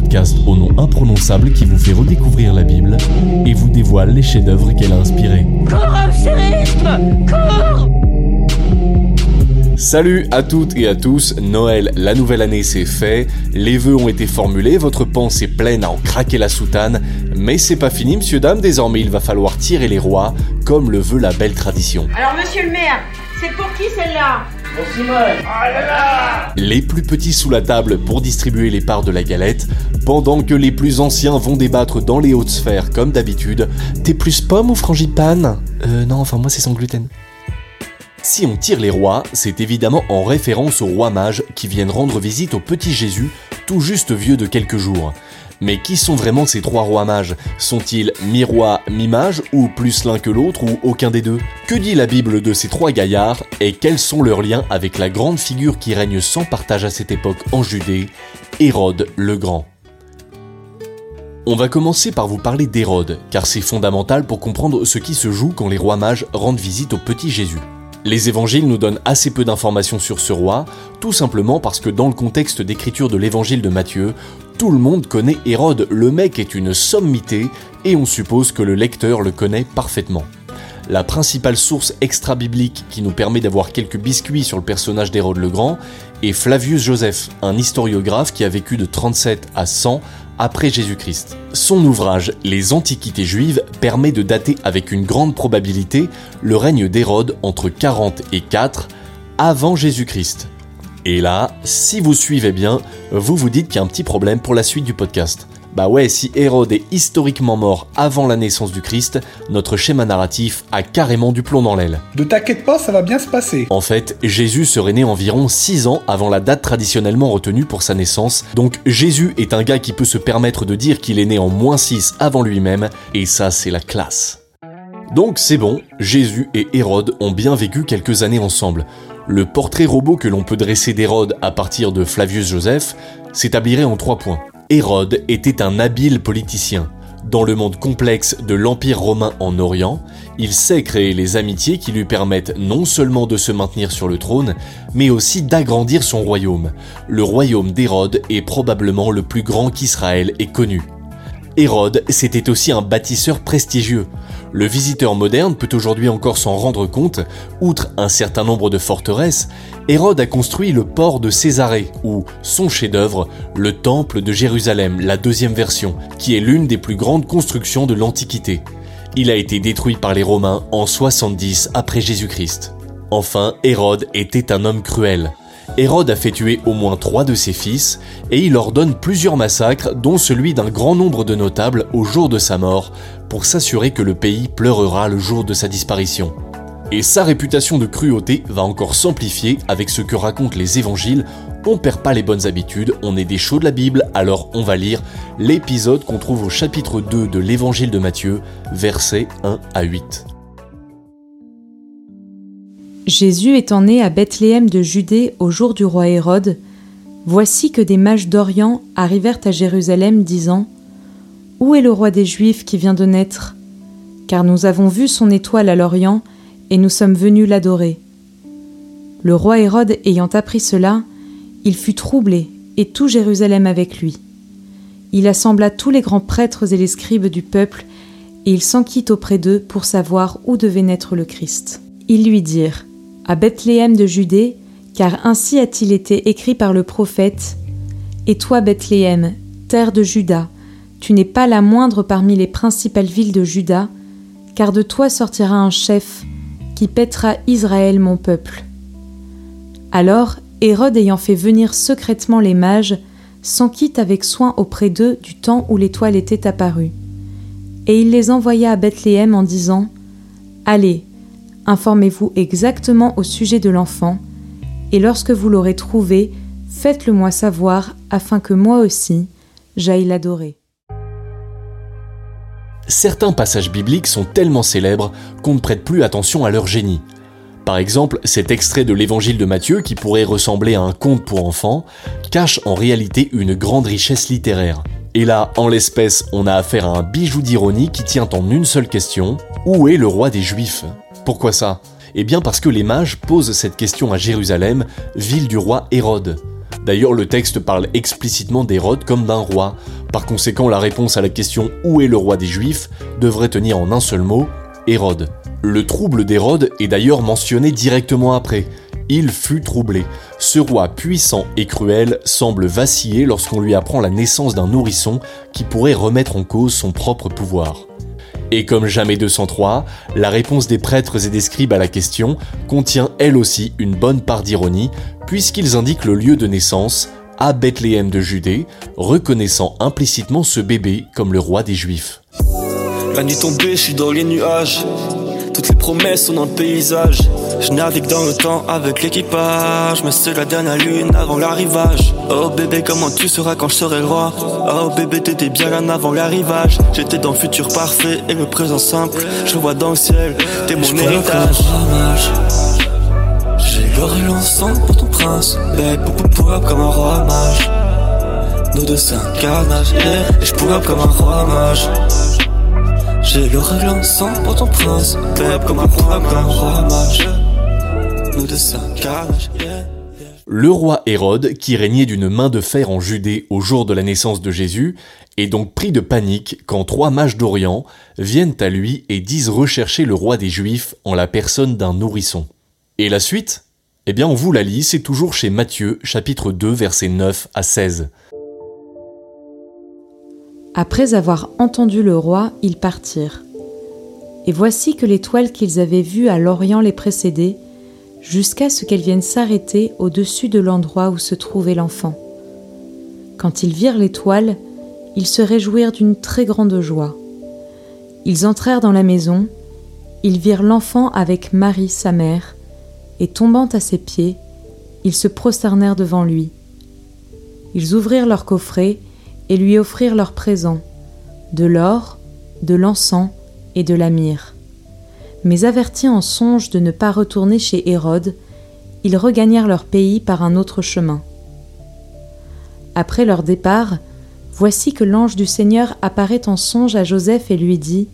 podcast au nom imprononçable qui vous fait redécouvrir la Bible et vous dévoile les chefs-d'œuvre qu'elle a inspirés. Salut à toutes et à tous, Noël, la nouvelle année c'est fait, les vœux ont été formulés, votre panse est pleine à en craquer la soutane, mais c'est pas fini, monsieur, dame, désormais il va falloir tirer les rois, comme le veut la belle tradition. Alors, monsieur le maire, c'est pour qui celle-là? Les plus petits sous la table pour distribuer les parts de la galette, pendant que les plus anciens vont débattre dans les hautes sphères comme d'habitude. T'es plus pomme ou frangipane Euh non, enfin moi c'est sans gluten. Si on tire les rois, c'est évidemment en référence aux rois mages qui viennent rendre visite au petit Jésus, tout juste vieux de quelques jours. Mais qui sont vraiment ces trois rois mages? Sont-ils mi-roi, mi-mage, ou plus l'un que l'autre, ou aucun des deux? Que dit la Bible de ces trois gaillards, et quels sont leurs liens avec la grande figure qui règne sans partage à cette époque en Judée, Hérode le Grand. On va commencer par vous parler d'Hérode, car c'est fondamental pour comprendre ce qui se joue quand les rois mages rendent visite au petit Jésus. Les évangiles nous donnent assez peu d'informations sur ce roi, tout simplement parce que dans le contexte d'écriture de l'évangile de Matthieu, tout le monde connaît Hérode, le mec est une sommité, et on suppose que le lecteur le connaît parfaitement. La principale source extra-biblique qui nous permet d'avoir quelques biscuits sur le personnage d'Hérode le Grand est Flavius Joseph, un historiographe qui a vécu de 37 à 100 après Jésus-Christ. Son ouvrage Les Antiquités juives permet de dater avec une grande probabilité le règne d'Hérode entre 40 et 4 avant Jésus-Christ. Et là, si vous suivez bien, vous vous dites qu'il y a un petit problème pour la suite du podcast. Bah ouais, si Hérode est historiquement mort avant la naissance du Christ, notre schéma narratif a carrément du plomb dans l'aile. Ne t'inquiète pas, ça va bien se passer. En fait, Jésus serait né environ 6 ans avant la date traditionnellement retenue pour sa naissance, donc Jésus est un gars qui peut se permettre de dire qu'il est né en moins 6 avant lui-même, et ça c'est la classe. Donc c'est bon, Jésus et Hérode ont bien vécu quelques années ensemble. Le portrait robot que l'on peut dresser d'Hérode à partir de Flavius Joseph s'établirait en trois points. Hérode était un habile politicien. Dans le monde complexe de l'Empire romain en Orient, il sait créer les amitiés qui lui permettent non seulement de se maintenir sur le trône, mais aussi d'agrandir son royaume. Le royaume d'Hérode est probablement le plus grand qu'Israël ait connu. Hérode, c'était aussi un bâtisseur prestigieux. Le visiteur moderne peut aujourd'hui encore s'en rendre compte, outre un certain nombre de forteresses, Hérode a construit le port de Césarée, ou son chef-d'œuvre, le Temple de Jérusalem, la deuxième version, qui est l'une des plus grandes constructions de l'Antiquité. Il a été détruit par les Romains en 70 après Jésus-Christ. Enfin, Hérode était un homme cruel. Hérode a fait tuer au moins trois de ses fils, et il ordonne plusieurs massacres, dont celui d'un grand nombre de notables au jour de sa mort, pour s'assurer que le pays pleurera le jour de sa disparition. Et sa réputation de cruauté va encore s'amplifier avec ce que racontent les évangiles. On perd pas les bonnes habitudes, on est des chauds de la Bible, alors on va lire l'épisode qu'on trouve au chapitre 2 de l'évangile de Matthieu, versets 1 à 8. Jésus étant né à Bethléem de Judée au jour du roi Hérode, voici que des mages d'Orient arrivèrent à Jérusalem disant Où est le roi des Juifs qui vient de naître? Car nous avons vu son étoile à l'Orient et nous sommes venus l'adorer. Le roi Hérode ayant appris cela, il fut troublé et tout Jérusalem avec lui. Il assembla tous les grands prêtres et les scribes du peuple et il s'enquit auprès d'eux pour savoir où devait naître le Christ. Ils lui dirent à Bethléem de Judée, car ainsi a-t-il été écrit par le prophète Et toi, Bethléem, terre de Juda, tu n'es pas la moindre parmi les principales villes de Juda, car de toi sortira un chef qui pètera Israël mon peuple. Alors Hérode ayant fait venir secrètement les mages, s'enquit avec soin auprès d'eux du temps où l'étoile était apparue. Et il les envoya à Bethléem en disant Allez, informez-vous exactement au sujet de l'enfant, et lorsque vous l'aurez trouvé, faites-le moi savoir, afin que moi aussi j'aille l'adorer. Certains passages bibliques sont tellement célèbres qu'on ne prête plus attention à leur génie. Par exemple, cet extrait de l'évangile de Matthieu, qui pourrait ressembler à un conte pour enfants, cache en réalité une grande richesse littéraire. Et là, en l'espèce, on a affaire à un bijou d'ironie qui tient en une seule question où est le roi des Juifs? Pourquoi ça? Eh bien parce que les mages posent cette question à Jérusalem, ville du roi Hérode. D'ailleurs, le texte parle explicitement d'Hérode comme d'un roi. Par conséquent, la réponse à la question Où est le roi des Juifs? devrait tenir en un seul mot Hérode. Le trouble d'Hérode est d'ailleurs mentionné directement après. Il fut troublé. Ce roi puissant et cruel semble vaciller lorsqu'on lui apprend la naissance d'un nourrisson qui pourrait remettre en cause son propre pouvoir. Et comme jamais 203, la réponse des prêtres et des scribes à la question contient elle aussi une bonne part d'ironie, puisqu'ils indiquent le lieu de naissance, à Bethléem de Judée, reconnaissant implicitement ce bébé comme le roi des Juifs. Toutes les promesses sont dans le paysage. Je navigue dans le temps avec l'équipage. Mais c'est la dernière lune avant l'arrivage. Oh bébé, comment tu seras quand je serai le roi? Oh bébé, t'étais bien là avant l'arrivage. J'étais dans le futur parfait et le présent simple. Je vois dans le ciel, t'es mon héritage. J'ai l'oreille l'encens pour ton prince. Bébé, pour comme un roi mage. Nous deux c'est un carnage. Et je pourrais comme un roi mage. Le roi. Le roi Hérode, qui régnait d'une main de fer en Judée au jour de la naissance de Jésus, est donc pris de panique quand trois mages d'Orient viennent à lui et disent rechercher le roi des Juifs en la personne d'un nourrisson. Et la suite? Eh bien on vous la lit, c'est toujours chez Matthieu chapitre 2 versets 9 à 16. Après avoir entendu le roi, ils partirent. Et voici que l'étoile qu'ils avaient vue à l'Orient les précédait, jusqu'à ce qu'elle vienne s'arrêter au-dessus de l'endroit où se trouvait l'enfant. Quand ils virent l'étoile, ils se réjouirent d'une très grande joie. Ils entrèrent dans la maison, ils virent l'enfant avec Marie, sa mère, et tombant à ses pieds, ils se prosternèrent devant lui. Ils ouvrirent leur coffret et lui offrirent leurs présents, de l'or, de l'encens et de la myrrhe mais avertis en songe de ne pas retourner chez Hérode, ils regagnèrent leur pays par un autre chemin. Après leur départ, voici que l'ange du Seigneur apparaît en songe à Joseph et lui dit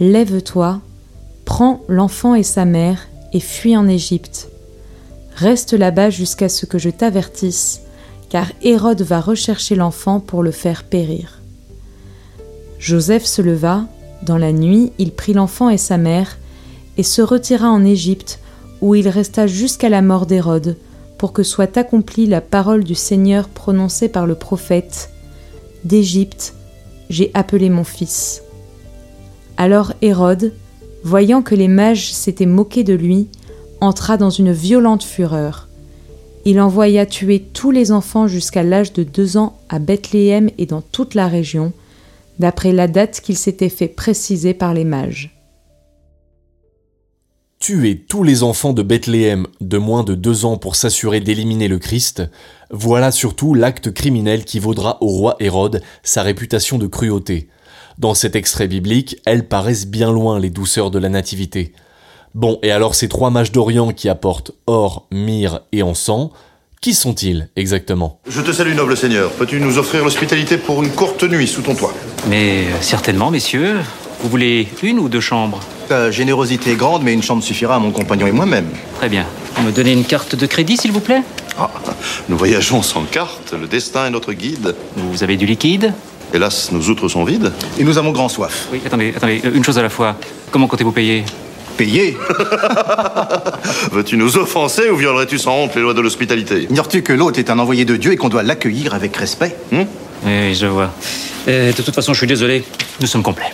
Lève-toi, prends l'enfant et sa mère et fuis en Égypte. Reste là-bas jusqu'à ce que je t'avertisse, car Hérode va rechercher l'enfant pour le faire périr. Joseph se leva, dans la nuit, il prit l'enfant et sa mère, et se retira en Égypte, où il resta jusqu'à la mort d'Hérode, pour que soit accomplie la parole du Seigneur prononcée par le prophète. D'Égypte, j'ai appelé mon fils. Alors Hérode, voyant que les mages s'étaient moqués de lui, entra dans une violente fureur. Il envoya tuer tous les enfants jusqu'à l'âge de deux ans à Bethléem et dans toute la région, d'après la date qu'il s'était fait préciser par les mages. Tuer tous les enfants de Bethléem de moins de deux ans pour s'assurer d'éliminer le Christ, voilà surtout l'acte criminel qui vaudra au roi Hérode sa réputation de cruauté. Dans cet extrait biblique, elles paraissent bien loin les douceurs de la nativité. Bon, et alors ces trois mages d'Orient qui apportent or, myrrhe et encens, qui sont-ils exactement? Je te salue, noble seigneur. Peux-tu nous offrir l'hospitalité pour une courte nuit sous ton toit? Mais euh, certainement, messieurs. Vous voulez une ou deux chambres? Ta générosité est grande, mais une chambre suffira à mon compagnon et moi-même. Très bien. Vous me donnez une carte de crédit, s'il vous plaît? Ah, Nous voyageons sans carte. Le destin est notre guide. Vous avez du liquide? Hélas, nos outres sont vides. Et nous avons grand soif. Oui, attendez, attendez, une chose à la fois. Comment comptez-vous payer? Payer Veux-tu nous offenser ou violerais-tu sans honte les lois de l'hospitalité? Ignores-tu que l'hôte est un envoyé de Dieu et qu'on doit l'accueillir avec respect? Hmm? Oui, je vois. de toute façon, je suis désolé, nous sommes complets.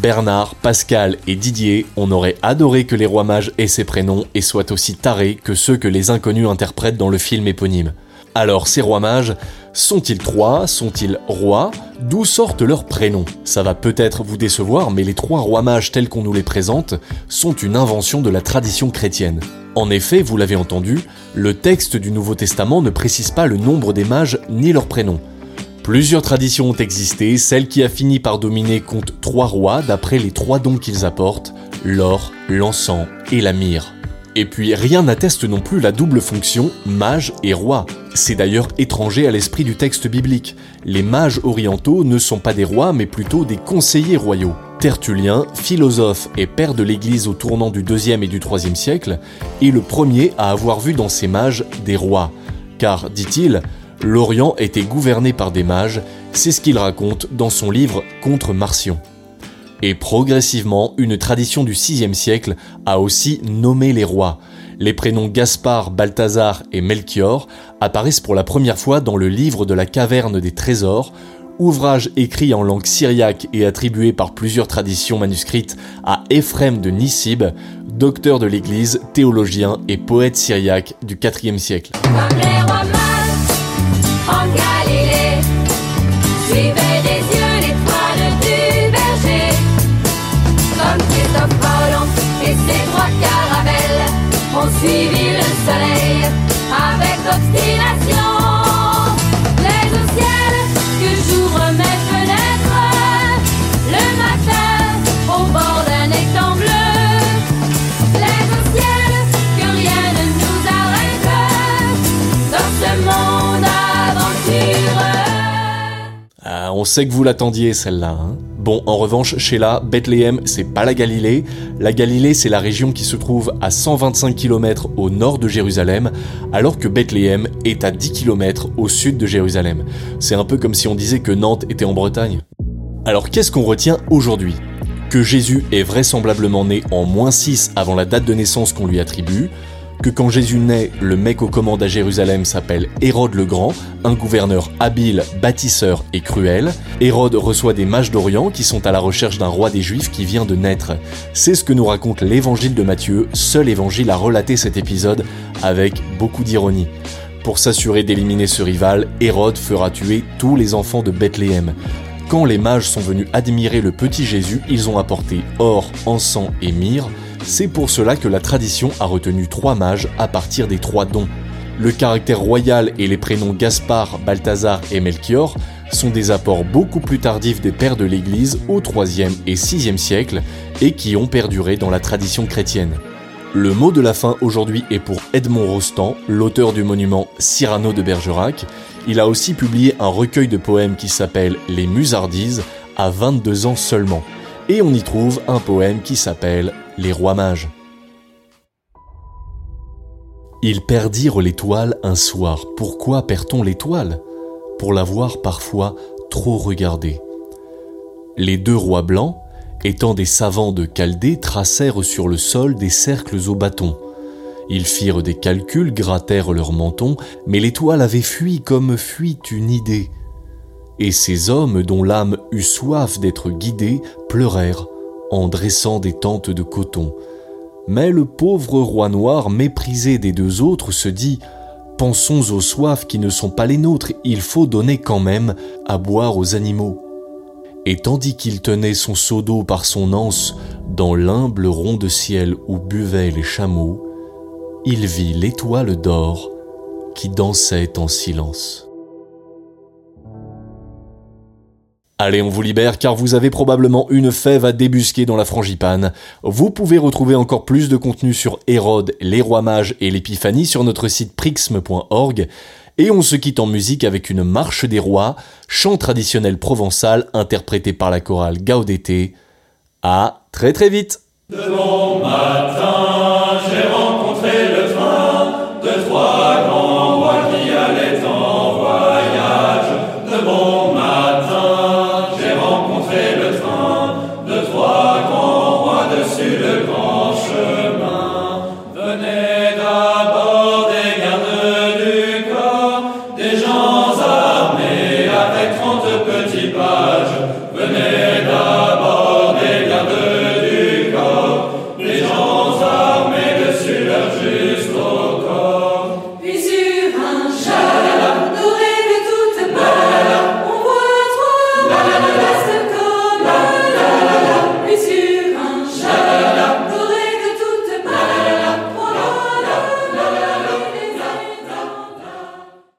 Bernard, Pascal et Didier, on aurait adoré que les rois mages aient ces prénoms et soient aussi tarés que ceux que les inconnus interprètent dans le film éponyme. Alors, ces rois mages, sont-ils trois? Sont-ils rois? D'où sortent leurs prénoms? Ça va peut-être vous décevoir, mais les trois rois mages tels qu'on nous les présente sont une invention de la tradition chrétienne. En effet, vous l'avez entendu, le texte du Nouveau Testament ne précise pas le nombre des mages ni leurs prénoms. Plusieurs traditions ont existé, celle qui a fini par dominer compte trois rois d'après les trois dons qu'ils apportent, l'or, l'encens et la myrrhe. Et puis rien n'atteste non plus la double fonction mage et roi. C'est d'ailleurs étranger à l'esprit du texte biblique. Les mages orientaux ne sont pas des rois mais plutôt des conseillers royaux. Tertullien, philosophe et père de l'Église au tournant du 2e et du 3e siècle, est le premier à avoir vu dans ces mages des rois. Car, dit-il, l'Orient était gouverné par des mages, c'est ce qu'il raconte dans son livre Contre Marcion. Et progressivement, une tradition du VIe siècle a aussi nommé les rois. Les prénoms Gaspard, Balthazar et Melchior apparaissent pour la première fois dans le livre de la caverne des trésors, ouvrage écrit en langue syriaque et attribué par plusieurs traditions manuscrites à Éphrem de Nisib, docteur de l'Église, théologien et poète syriaque du IVe siècle. Suivi le soleil avec obstination. Sait que vous l'attendiez celle-là. Hein Bon, en revanche, Sheila, Bethléem, c'est pas la Galilée. La Galilée, c'est la région qui se trouve à 125 km au nord de Jérusalem, alors que Bethléem est à 10 km au sud de Jérusalem. C'est un peu comme si on disait que Nantes était en Bretagne. Alors qu'est-ce qu'on retient aujourd'hui? Que Jésus est vraisemblablement né en moins 6 avant la date de naissance qu'on lui attribue, que quand Jésus naît, le mec aux commandes à Jérusalem s'appelle Hérode le Grand, un gouverneur habile, bâtisseur et cruel. Hérode reçoit des mages d'Orient qui sont à la recherche d'un roi des Juifs qui vient de naître. C'est ce que nous raconte l'évangile de Matthieu, seul évangile à relater cet épisode avec beaucoup d'ironie. Pour s'assurer d'éliminer ce rival, Hérode fera tuer tous les enfants de Bethléem. Quand les mages sont venus admirer le petit Jésus, ils ont apporté or, encens et myrrhe, c'est pour cela que la tradition a retenu trois mages à partir des trois dons. Le caractère royal et les prénoms Gaspard, Balthazar et Melchior sont des apports beaucoup plus tardifs des pères de l'Église au 3e et 6e siècle et qui ont perduré dans la tradition chrétienne. Le mot de la fin aujourd'hui est pour Edmond Rostand, l'auteur du monument Cyrano de Bergerac. Il a aussi publié un recueil de poèmes qui s'appelle Les Musardises à 22 ans seulement. Et on y trouve un poème qui s'appelle les rois mages. Ils perdirent l'étoile un soir. Pourquoi perd-on l'étoile? Pour l'avoir parfois trop regardée. Les deux rois blancs, étant des savants de Chaldée, tracèrent sur le sol des cercles au bâton. Ils firent des calculs, grattèrent leur menton, mais l'étoile avait fui comme fuit une idée. Et ces hommes dont l'âme eut soif d'être guidée pleurèrent en dressant des tentes de coton. Mais le pauvre roi noir, méprisé des deux autres, se dit Pensons aux soifs qui ne sont pas les nôtres, il faut donner quand même à boire aux animaux. Et tandis qu'il tenait son seau d'eau par son anse dans l'humble rond de ciel où buvaient les chameaux, il vit l'étoile d'or qui dansait en silence. Allez, on vous libère car vous avez probablement une fève à débusquer dans la frangipane. Vous pouvez retrouver encore plus de contenu sur Hérode, les rois mages et l'épiphanie sur notre site prixme.org. Et on se quitte en musique avec une marche des rois, chant traditionnel provençal interprété par la chorale Gaudete. À très très vite.